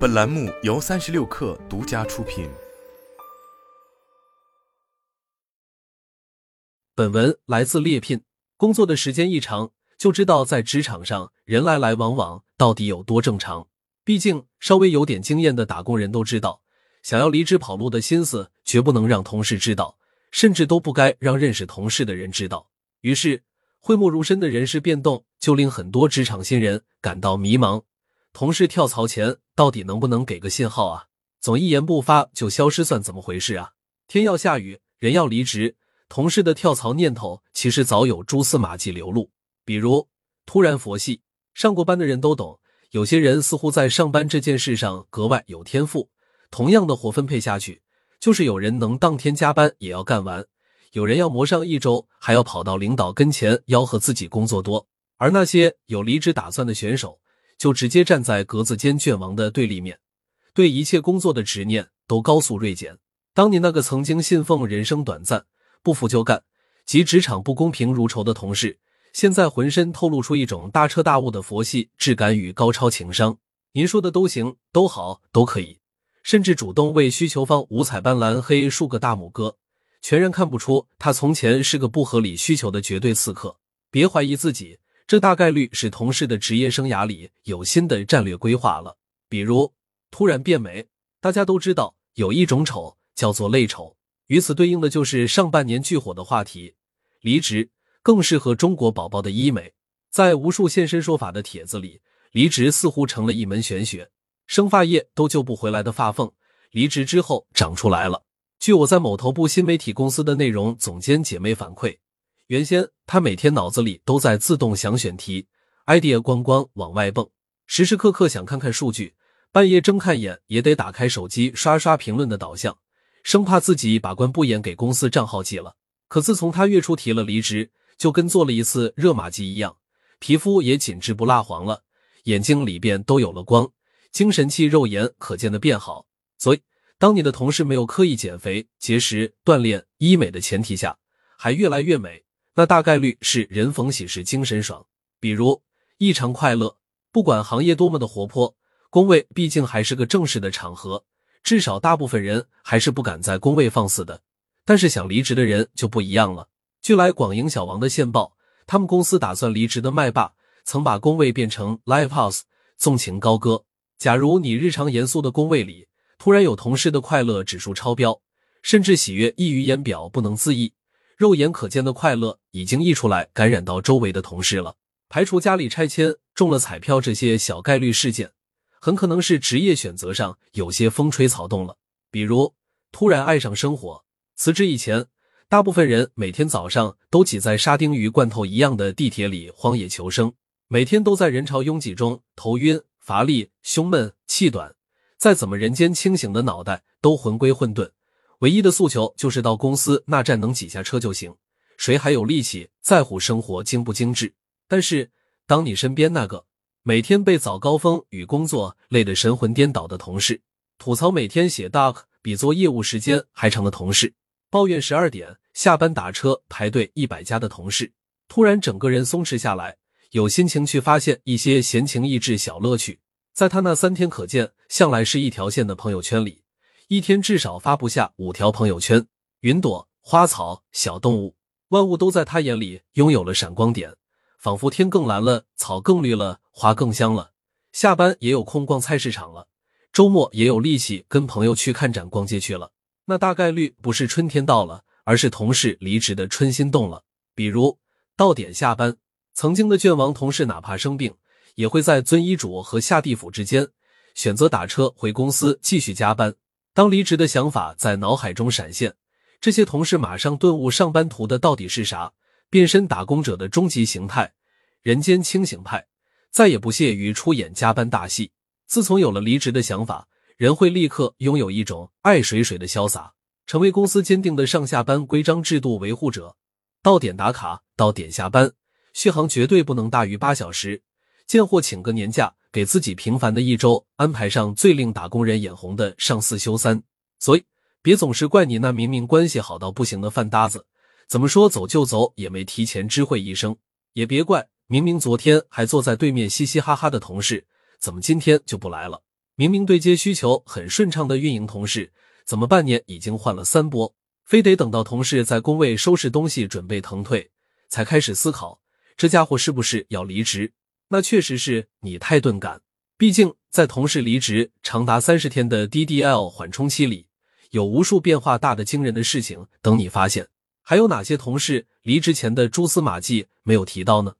本栏目由三十六氪独家出品。本文来自猎聘。工作的时间一长，就知道在职场上人来来往往到底有多正常。毕竟，稍微有点经验的打工人都知道，想要离职跑路的心思绝不能让同事知道，甚至都不该让认识同事的人知道。于是，讳莫如深的人事变动就令很多职场新人感到迷茫。同事跳槽前到底能不能给个信号啊？总一言不发就消失，算怎么回事啊？天要下雨，人要离职，同事的跳槽念头其实早有蛛丝马迹流露。比如突然佛系，上过班的人都懂。有些人似乎在上班这件事上格外有天赋，同样的活分配下去，就是有人能当天加班也要干完。有人要磨上一周，还要跑到领导跟前吆喝自己工作多，而那些有离职打算的选手，就直接站在格子间卷王的对立面，对一切工作的执念都高速锐减。当你那个曾经信奉人生短暂、不服就干及职场不公平如仇的同事，现在浑身透露出一种大彻大悟的佛系质感与高超情商。您说的都行，都好，都可以，甚至主动为需求方五彩斑斓黑竖个大拇哥。全然看不出他从前是个不合理需求的绝对刺客。别怀疑自己，这大概率是同事的职业生涯里有新的战略规划了。比如突然变美，大家都知道有一种丑叫做累丑，与此对应的就是上半年巨火的话题——离职。更适合中国宝宝的医美，在无数现身说法的帖子里，离职似乎成了一门玄学。生发液都救不回来的发缝，离职之后长出来了。据我在某头部新媒体公司的内容总监姐妹反馈，原先他每天脑子里都在自动想选题，idea 咣咣往外蹦，时时刻刻想看看数据，半夜睁开眼也得打开手机刷刷评论的导向，生怕自己把关不严给公司账号记了。可自从他月初提了离职，就跟做了一次热玛吉一样，皮肤也紧致不蜡黄了，眼睛里边都有了光，精神气肉眼可见的变好，所以。当你的同事没有刻意减肥、节食、锻炼、医美的前提下，还越来越美，那大概率是人逢喜事精神爽，比如异常快乐。不管行业多么的活泼，工位毕竟还是个正式的场合，至少大部分人还是不敢在工位放肆的。但是想离职的人就不一样了。据来广营小王的线报，他们公司打算离职的麦霸曾把工位变成 live house，纵情高歌。假如你日常严肃的工位里，突然有同事的快乐指数超标，甚至喜悦溢于言表，不能自抑。肉眼可见的快乐已经溢出来，感染到周围的同事了。排除家里拆迁、中了彩票这些小概率事件，很可能是职业选择上有些风吹草动了。比如突然爱上生活。辞职以前，大部分人每天早上都挤在沙丁鱼罐头一样的地铁里荒野求生，每天都在人潮拥挤中头晕、乏力、胸闷、气短。再怎么人间清醒的脑袋都魂归混沌，唯一的诉求就是到公司那站能挤下车就行。谁还有力气在乎生活精不精致？但是，当你身边那个每天被早高峰与工作累得神魂颠倒的同事，吐槽每天写 doc 比做业务时间还长的同事，抱怨十二点下班打车排队一百家的同事，突然整个人松弛下来，有心情去发现一些闲情逸致小乐趣。在他那三天可见向来是一条线的朋友圈里，一天至少发不下五条朋友圈。云朵、花草、小动物，万物都在他眼里拥有了闪光点，仿佛天更蓝了，草更绿了，花更香了。下班也有空逛菜市场了，周末也有力气跟朋友去看展、逛街去了。那大概率不是春天到了，而是同事离职的春心动了。比如到点下班，曾经的卷王同事哪怕生病。也会在遵医嘱和下地府之间选择打车回公司继续加班。当离职的想法在脑海中闪现，这些同事马上顿悟：上班图的到底是啥？变身打工者的终极形态，人间清醒派，再也不屑于出演加班大戏。自从有了离职的想法，人会立刻拥有一种爱水水的潇洒，成为公司坚定的上下班规章制度维护者。到点打卡，到点下班，续航绝对不能大于八小时。见货请个年假，给自己平凡的一周安排上最令打工人眼红的上四休三。所以，别总是怪你那明明关系好到不行的饭搭子，怎么说走就走也没提前知会一声；也别怪明明昨天还坐在对面嘻嘻哈哈的同事，怎么今天就不来了。明明对接需求很顺畅的运营同事，怎么半年已经换了三波？非得等到同事在工位收拾东西准备腾退，才开始思考这家伙是不是要离职？那确实是你太钝感。毕竟在同事离职长达三十天的 DDL 缓冲期里，有无数变化大的惊人的事情等你发现。还有哪些同事离职前的蛛丝马迹没有提到呢？